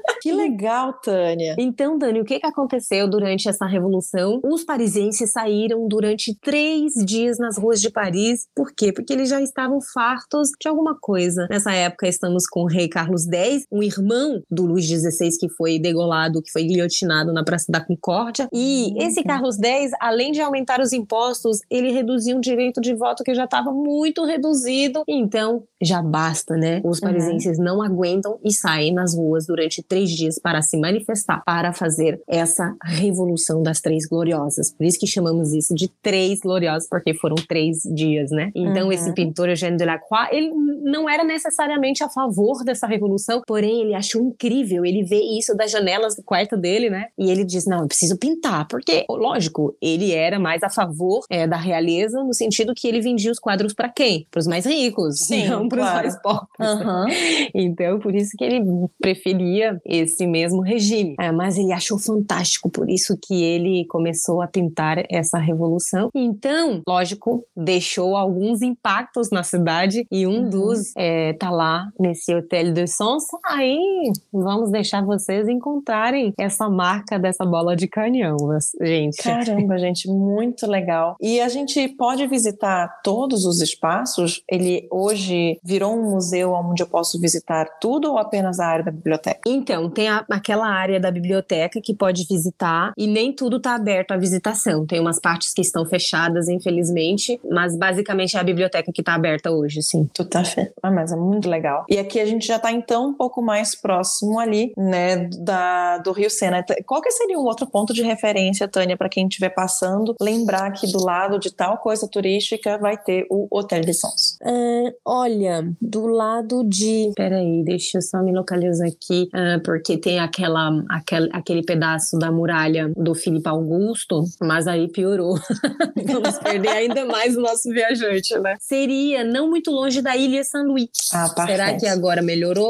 que legal, Tânia. Então, Dani, o que, que aconteceu durante essa revolução? Os parisienses saíram durante três dias nas ruas de Paris. Por quê? Porque eles já estavam fartos de alguma coisa. Nessa época, estamos com o rei Carlos X, um irmão do Luís XVI que foi degolado, que foi guilhotinado na Praça da Concórdia. E esse Carlos X, além de aumentar os impostos, ele reduziu o direito de voto que já estava muito reduzido. Então, já basta, né? Os uhum. parisienses uhum. não aguentam e saem nas ruas durante três dias para se manifestar, para fazer essa revolução das Três Gloriosas. Por isso que chamamos isso de Três Gloriosas, porque foram três dias, né? Então, uhum. esse pintor Eugène Delacroix, ele não era necessariamente a favor dessa revolução, porém ele achou incrível, ele vê isso das janelas do quarto dele, né? E ele diz: não, eu preciso pintar, porque, lógico, ele era mais a favor é, da realeza no sentido que ele vendia os quadros para quem? Para os mais ricos, Sim, não para os claro. mais pobres. Uhum. Então, por isso que ele preferia esse mesmo regime. É, mas ele achou fantástico, por isso que ele começou a pintar essa revolução. Então, lógico, deixou alguns impactos na cidade e um uhum. dos é, tá lá nesse Hotel de de Sons, aí vamos deixar vocês encontrarem essa marca dessa bola de canhão, gente. Caramba, gente, muito legal. E a gente pode visitar todos os espaços? Ele hoje virou um museu onde eu posso visitar tudo ou apenas a área da biblioteca? Então, tem a, aquela área da biblioteca que pode visitar e nem tudo está aberto à visitação. Tem umas partes que estão fechadas, infelizmente, mas basicamente é a biblioteca que está aberta hoje, sim. Tu tá fé. Ah, mas é muito legal. E aqui a gente já está então um pouco mais próximo ali, né, da, do Rio Sena. Qual que seria um outro ponto de referência, Tânia, para quem estiver passando, lembrar que do lado de tal coisa turística vai ter o Hotel de Sons? Uh, olha, do lado de. Peraí, deixa eu só me localizar aqui, uh, porque tem aquela, aquele, aquele pedaço da muralha do Filipe Augusto, mas aí piorou. Vamos perder ainda mais o nosso viajante, né? Seria não muito longe da Ilha São Luís. Ah, Será que agora melhorou?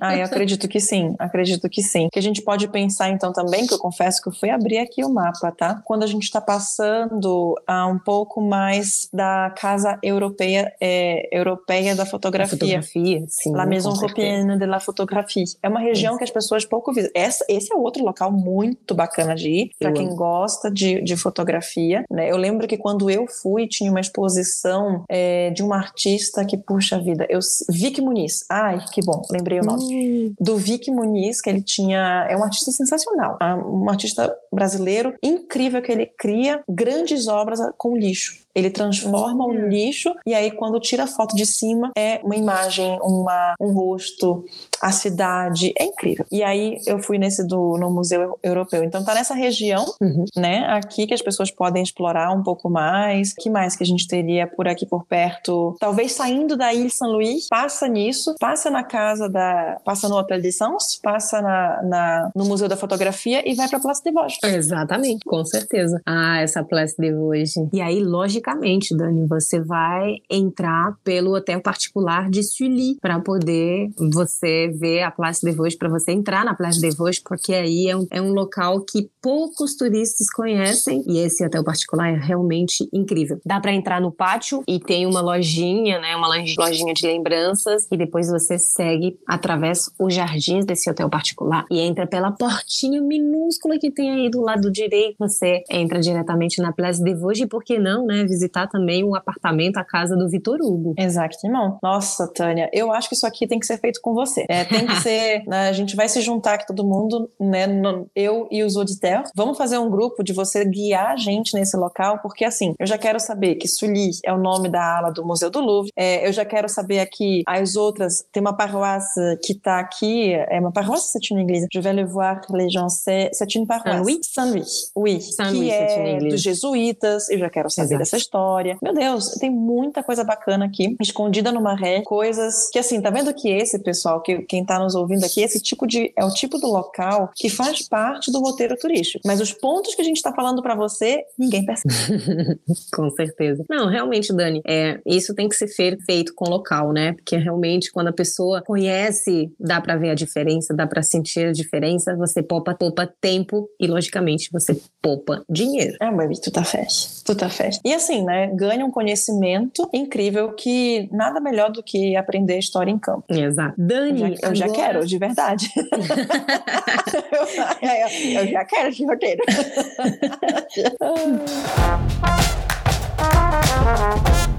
Ah, eu acredito que sim, acredito que sim. Que a gente pode pensar então também, que eu confesso que eu fui abrir aqui o mapa, tá? Quando a gente está passando a um pouco mais da Casa Europeia, é, Europeia da Fotografia. fotografia, sim. La Maison Européenne de la Photographie. É uma região que as pessoas pouco visitam. Essa, esse é outro local muito bacana de ir, para quem gosta de, de fotografia. Né? Eu lembro que quando eu fui, tinha uma exposição é, de uma artista que, puxa vida, eu, Vic Muniz. Ai, que bom, lembrei o nome. Hum. Do Vic Muniz, que ele tinha. É um artista sensacional. Um artista brasileiro incrível que ele cria grandes obras com lixo. Ele transforma o lixo e aí quando tira a foto de cima é uma imagem, uma, um rosto, a cidade, é incrível. E aí eu fui nesse do no Museu Europeu. Então tá nessa região, uhum. né, aqui que as pessoas podem explorar um pouco mais. Que mais que a gente teria por aqui por perto? Talvez saindo da Ilha São Luís, passa nisso, passa na casa da, passa no Hotel de Sons, passa na, na no Museu da Fotografia e vai para Place de Vosges. Exatamente, com certeza. Ah, essa Place de Vosges. E aí, logicamente, Dani, você vai entrar pelo hotel particular de Sully para poder você ver a Place de Vosges, para você entrar na Place de Vosges, porque aí é um, é um local que poucos turistas conhecem e esse hotel particular é realmente incrível. Dá para entrar no pátio e tem uma lojinha, né, uma lojinha de lembranças e depois você segue através os jardins desse hotel particular e entra pela portinha minúscula que tem aí do lado direito. Você entra diretamente na Place de Vosges e por que não, né, visitar também o apartamento, a casa do Vitor Hugo. Exatamente. Nossa, Tânia, eu acho que isso aqui tem que ser feito com você. É, tem que ser, né, a gente vai se juntar aqui todo mundo, né, no, eu e os auditeurs. Vamos fazer um grupo de você guiar a gente nesse local, porque assim, eu já quero saber que Sully é o nome da ala do Museu do Louvre. É, eu já quero saber aqui as outras. Tem uma paroisse que está aqui, é uma paroisse, c'est une église. Je vais le voir les gens, c'est une paroisse. Saint-Louis? Saint-Louis, oui. Saint-Louis, que é dos jesuítas. Eu já quero saber Exato. dessa história. Meu Deus, tem muita coisa bacana aqui, escondida no maré, coisas que assim, tá vendo que esse pessoal, que quem tá nos ouvindo aqui, esse tipo de é o tipo do local que faz parte do roteiro turístico. Mas os pontos que a gente tá falando para você, ninguém percebe. com certeza. Não, realmente, Dani, é, isso tem que ser feito com local, né? Porque realmente quando a pessoa conhece, dá para ver a diferença, dá para sentir a diferença, você poupa, poupa tempo e logicamente você poupa dinheiro. Ah, baby, tu tá festa. Tu tá festa. E assim, né, ganha um conhecimento incrível que nada melhor do que aprender história em campo. Exato. Dani, eu já, eu já quero, de verdade. eu, eu, já quero esse roteiro.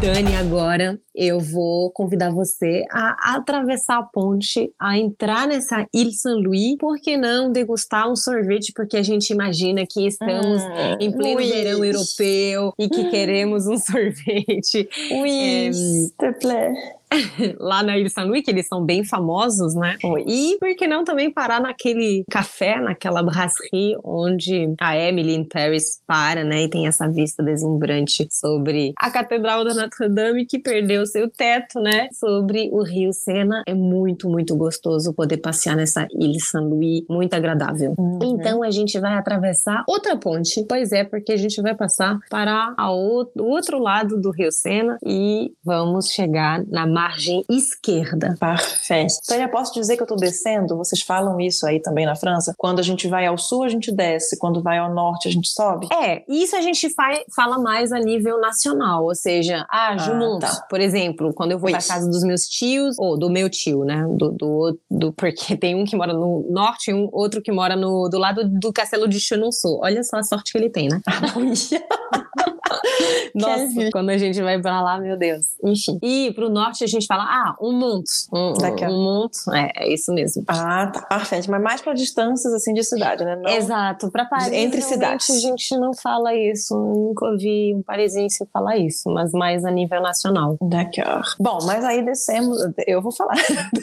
Dani, agora eu vou convidar você a atravessar a ponte, a entrar nessa Ile Saint-Louis, por que não degustar um sorvete? Porque a gente imagina que estamos hum, em pleno oui. verão europeu e que queremos um sorvete. Oui, é, s'il te plaît. lá na Ilha São Luís, que eles são bem famosos, né? E por que não também parar naquele café, naquela brasserie, onde a Emily in Paris para, né? E tem essa vista deslumbrante sobre a Catedral da Notre Dame que perdeu seu teto, né? Sobre o Rio Sena. É muito, muito gostoso poder passear nessa Ilha São Luís, muito agradável. Uhum. Então a gente vai atravessar outra ponte. Pois é, porque a gente vai passar para o outro lado do Rio Sena e vamos chegar na margem esquerda. Perfeito. Então, eu posso dizer que eu estou descendo? Vocês falam isso aí também na França? Quando a gente vai ao sul, a gente desce. Quando vai ao norte, a gente sobe? É, isso a gente fala mais a nível nacional. Ou seja, ah, Jumont, ah, tá. por exemplo, quando eu vou para casa dos meus tios, ou do meu tio, né? Do, do, do, porque tem um que mora no norte e um outro que mora no, do lado do castelo de Chenonceau. Olha só a sorte que ele tem, né? Nossa, quando a gente vai pra lá, meu Deus. Enfim. E pro norte a gente fala, ah, um monte. Um, um monte. É, é isso mesmo. Ah, tá. Perfeito. Mas mais pra distâncias, assim, de cidade, né? Não... Exato. Pra Paris, Entre cidades. a gente não fala isso. Nunca ouvi um parisiense falar isso, mas mais a nível nacional. D'accord. Bom, mas aí descemos, eu vou falar.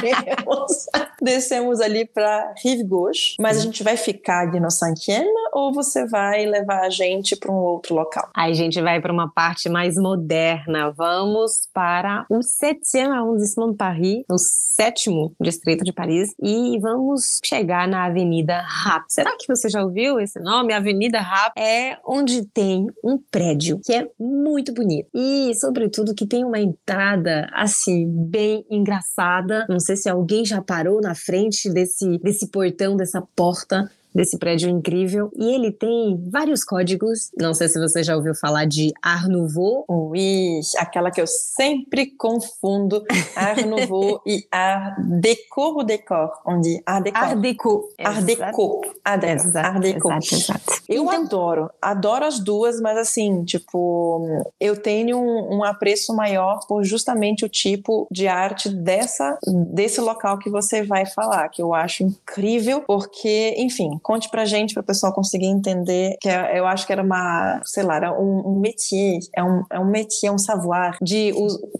descemos, descemos ali pra Rive Gauche, mas a gente vai ficar ali no Cinquième ou você vai levar a gente para um outro local? Aí a gente vai para uma parte mais moderna. Vamos para o 7 arrondissement de Paris, o sétimo distrito de Paris, e vamos chegar na Avenida Rap. Será que você já ouviu esse nome? Avenida Rap é onde tem um prédio que é muito bonito e, sobretudo, que tem uma entrada assim bem engraçada. Não sei se alguém já parou na frente desse desse portão, dessa porta desse prédio incrível. E ele tem vários códigos. Não sei se você já ouviu falar de Art Nouveau. Oui, aquela que eu sempre confundo. Art Nouveau e Art Déco ou Décor? On dit Art Déco. Art Déco. Art Déco. Art Déco. Art Déco. Exato, exato. Eu então, adoro. Adoro as duas, mas assim, tipo, eu tenho um, um apreço maior por justamente o tipo de arte dessa, desse local que você vai falar, que eu acho incrível, porque, enfim, conte pra gente, para o pessoal conseguir entender, que é, eu acho que era uma, sei lá, era um, um métier, é um, é um métier, é um savoir, de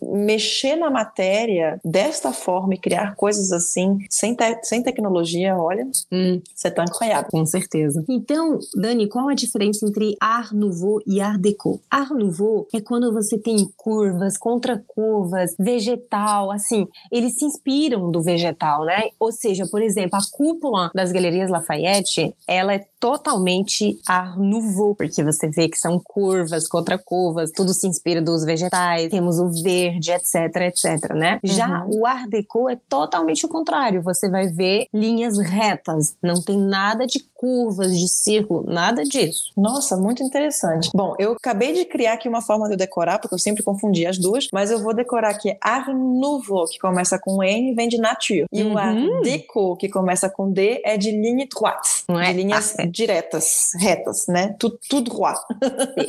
mexer na matéria desta forma e criar coisas assim, sem, te, sem tecnologia, olha, hum. você tá incroyable. Com certeza. Então, Dani, qual a diferença entre Art Nouveau e Art Deco? Art Nouveau é quando você tem curvas, contracurvas, vegetal, assim, eles se inspiram do vegetal, né? Ou seja, por exemplo, a cúpula das Galerias Lafayette ela é totalmente Art Nouveau, porque você vê que são curvas, contra curvas, tudo se inspira dos vegetais, temos o verde, etc, etc, né? Uhum. Já o Art Deco é totalmente o contrário, você vai ver linhas retas, não tem nada de curvas, de círculo, nada disso. Nossa, muito interessante. Bom, eu acabei de criar aqui uma forma de eu decorar, porque eu sempre confundi as duas, mas eu vou decorar aqui Art Nouveau, que começa com N, vem de nature. E uhum. o Art Deco, que começa com D, é de ligne droite, é? de linhas ah, diretas, retas, né? Tudo, tudo droit.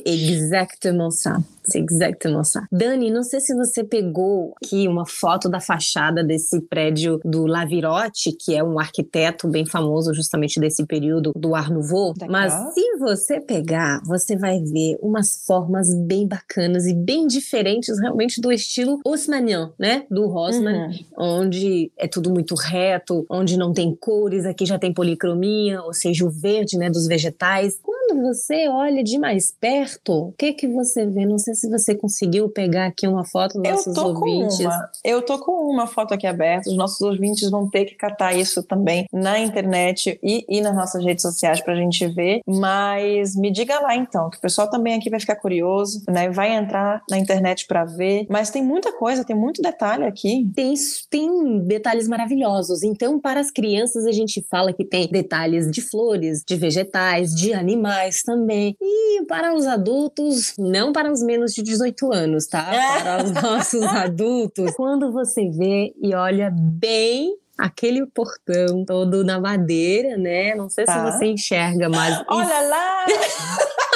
é exatamente ça. C'est exactement ça. Dani, não sei se você pegou aqui uma foto da fachada desse prédio do Lavirotti, que é um arquiteto bem famoso justamente desse período do Art Nouveau. Mas se você pegar, você vai ver umas formas bem bacanas e bem diferentes realmente do estilo Haussmannian, né? Do Haussmann, uhum. onde é tudo muito reto, onde não tem cores, aqui já tem policromia, ou seja, o verde, né, dos vegetais. Quando você olha de mais perto, o que que você vê? Não sei se você conseguiu pegar aqui uma foto dos nossos eu tô ouvintes. Com uma. Eu tô com uma foto aqui aberta, os nossos ouvintes vão ter que catar isso também na internet e, e nas nossas redes sociais pra gente ver, mas me diga lá então, que o pessoal também aqui vai ficar curioso, né? Vai entrar na internet para ver, mas tem muita coisa, tem muito detalhe aqui. Tem, tem detalhes maravilhosos. Então, para as crianças, a gente fala que tem detalhes de flores, de vegetais, de animais também. E para os adultos, não para os menos de 18 anos, tá? É. Para os nossos adultos. Quando você vê e olha bem aquele portão todo na madeira, né? Não sei tá. se você enxerga, mas. Olha lá!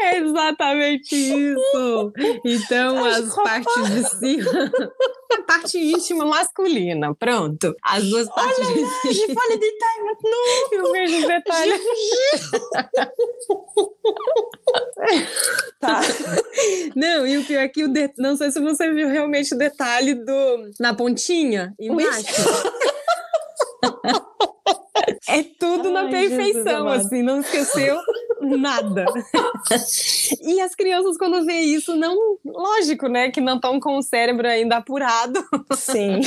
É exatamente isso. Então, as partes de cima. A parte íntima masculina, pronto. As duas partes Olha de cima. Olha detalhe maintenant. Eu vejo detalhe. tá. Não, e o pior é que o de... não sei se você viu realmente o detalhe do na pontinha embaixo. É tudo Ai, na perfeição, assim, não esqueceu nada. e as crianças, quando vê isso, não. Lógico, né? Que não estão com o cérebro ainda apurado. Sim.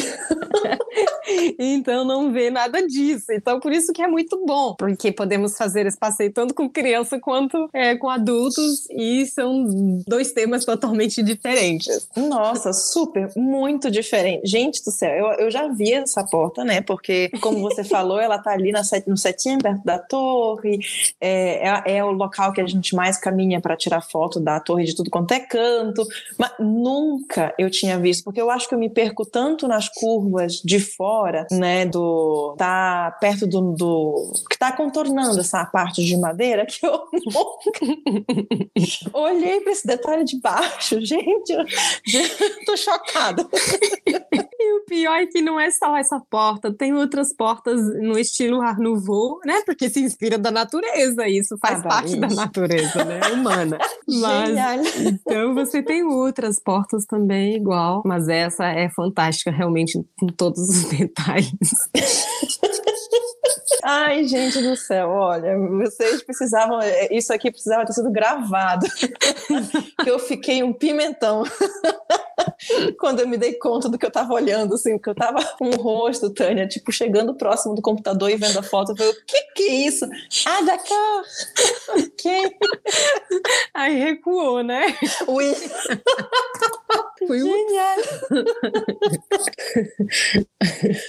então não vê nada disso. Então, por isso que é muito bom, porque podemos fazer esse passeio tanto com criança quanto é, com adultos, e são dois temas totalmente diferentes. Nossa, super, muito diferente. Gente do céu, eu, eu já vi essa porta, né? Porque, como você falou, ela tá ali na, no setinho perto da torre, é, é, é o local que a gente mais caminha para tirar foto da torre de tudo quanto é canto, mas nunca eu tinha visto, porque eu acho que eu me perco tanto nas curvas de fora, né, do tá perto do, do que tá contornando essa parte de madeira que eu nunca olhei para esse detalhe de baixo, gente, eu, eu tô chocada. E o pior é que não é só essa porta, tem outras portas no estilo Art Nouveau, né? Porque se inspira da natureza, isso faz ah, parte da natureza, né? Humana. Mas, então você tem outras portas também igual, mas essa é fantástica, realmente, com todos os detalhes. Ai, gente do céu, olha, vocês precisavam, é, isso aqui precisava ter sido gravado, que eu fiquei um pimentão quando eu me dei conta do que eu tava olhando, assim, porque eu tava com o rosto, Tânia, tipo, chegando próximo do computador e vendo a foto, eu falei, o que que é isso? Ah, da cá! ok. Aí recuou, né? Ui. Fui Genial.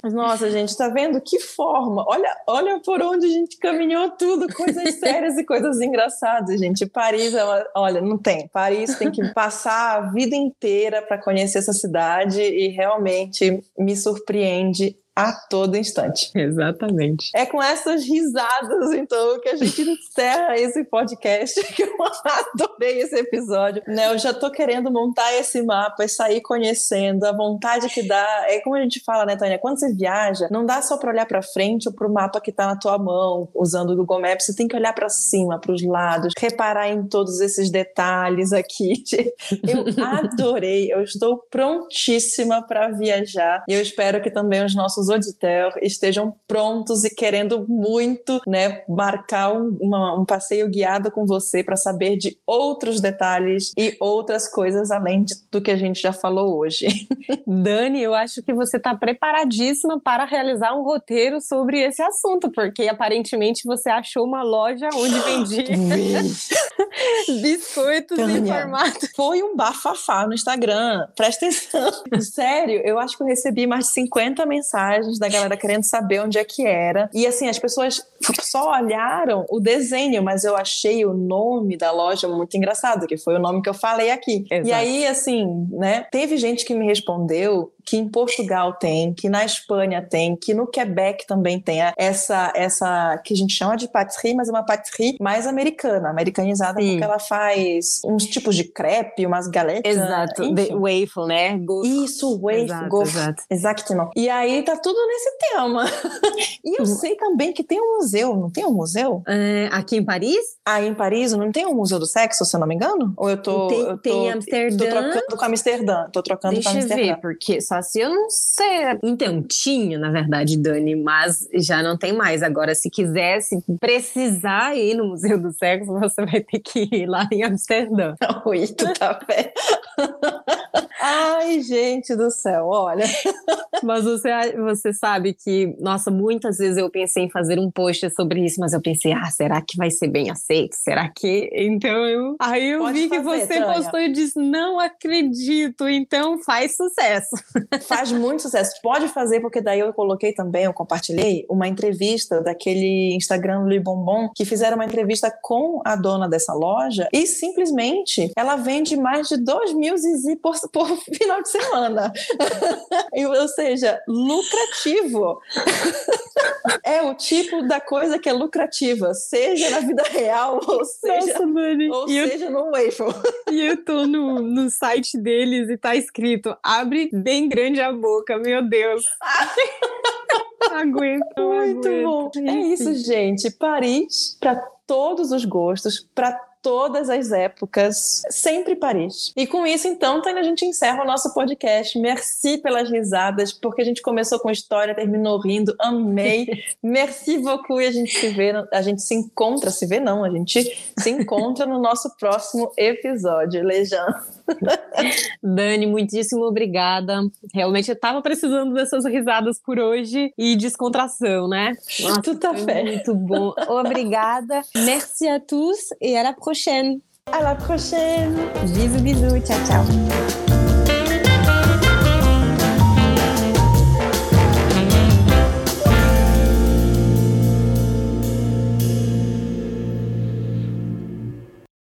Nossa, gente, tá vendo que forma? Olha, olha por onde a gente caminhou tudo, coisas sérias e coisas engraçadas, gente. Paris, ela, olha, não tem. Paris tem que passar a vida inteira para conhecer essa cidade e realmente me surpreende a todo instante. Exatamente. É com essas risadas, então, que a gente encerra esse podcast, que eu adorei esse episódio. Né? Eu já tô querendo montar esse mapa e sair conhecendo, a vontade que dá. É como a gente fala, né, Tânia? Quando você viaja, não dá só para olhar para frente ou para o mapa que tá na tua mão, usando o Google Maps, você tem que olhar para cima, para os lados, reparar em todos esses detalhes aqui. Eu adorei, eu estou prontíssima para viajar e eu espero que também os nossos nossos auditeurs estejam prontos e querendo muito, né, marcar um, uma, um passeio guiado com você para saber de outros detalhes e outras coisas além de, do que a gente já falou hoje. Dani, eu acho que você está preparadíssima para realizar um roteiro sobre esse assunto, porque aparentemente você achou uma loja onde vendia biscoitos Tânia, em formato. Foi um bafafá no Instagram, presta atenção. Sério, eu acho que eu recebi mais de 50 mensagens mensagens da galera querendo saber onde é que era. E assim, as pessoas só olharam o desenho, mas eu achei o nome da loja muito engraçado, que foi o nome que eu falei aqui. Exato. E aí, assim, né, teve gente que me respondeu que em Portugal tem, que na Espanha tem, que no Quebec também tem essa essa que a gente chama de patisserie, mas é uma patisserie mais americana, americanizada, Sim. porque ela faz uns tipos de crepe, umas galetas. Exato, waffle, né? Isso, waffle, exato, exato. E aí tá tudo nesse tema. e eu uhum. sei também que tem um museu, não tem um museu? É, aqui em Paris? Aí em Paris não tem um museu do sexo, se eu não me engano? Ou eu tô tem, eu tô, tem Amsterdã. Tô trocando com Amsterdã, tô trocando Deixa com Amsterdã. Deixa eu ver, porque só se eu não sei. Então, tinha, na verdade, Dani, mas já não tem mais. Agora, se quisesse precisar ir no Museu do Sexo, você vai ter que ir lá em Amsterdã. Oi, tu tá pé. Ai, gente do céu, olha. Mas você, você sabe que, nossa, muitas vezes eu pensei em fazer um post sobre isso, mas eu pensei, ah, será que vai ser bem aceito? Será que. Então eu. Aí eu Pode vi fazer, que você Tânia. postou e disse, não acredito, então faz sucesso. Faz muito sucesso. Pode fazer, porque daí eu coloquei também, eu compartilhei uma entrevista daquele Instagram Louis Bonbon, que fizeram uma entrevista com a dona dessa loja e simplesmente ela vende mais de 2 mil zizi por, por final de semana. Ou seja, lucrativo. é o tipo da coisa que é lucrativa, seja na vida real, ou seja, Nossa, ou seja eu, no waffle. E eu tô no, no site deles e tá escrito: abre bem grande a boca, meu Deus. aguento. Muito aguento. bom. É isso, gente. Paris, para todos os gostos, para todas as épocas, sempre Paris. E com isso, então, Tânia, a gente encerra o nosso podcast. Merci pelas risadas, porque a gente começou com história, terminou rindo, amei. Merci beaucoup e a gente se vê, a gente se encontra, se vê não, a gente se encontra no nosso próximo episódio. Lejan. Dani, muitíssimo obrigada. Realmente eu estava precisando dessas risadas por hoje e descontração, né? Nossa, Tout à fait. Muito bom. Obrigada. Merci à tous et à la prochaine. À la prochaine. Bisous, bisous. Tchau, tchau.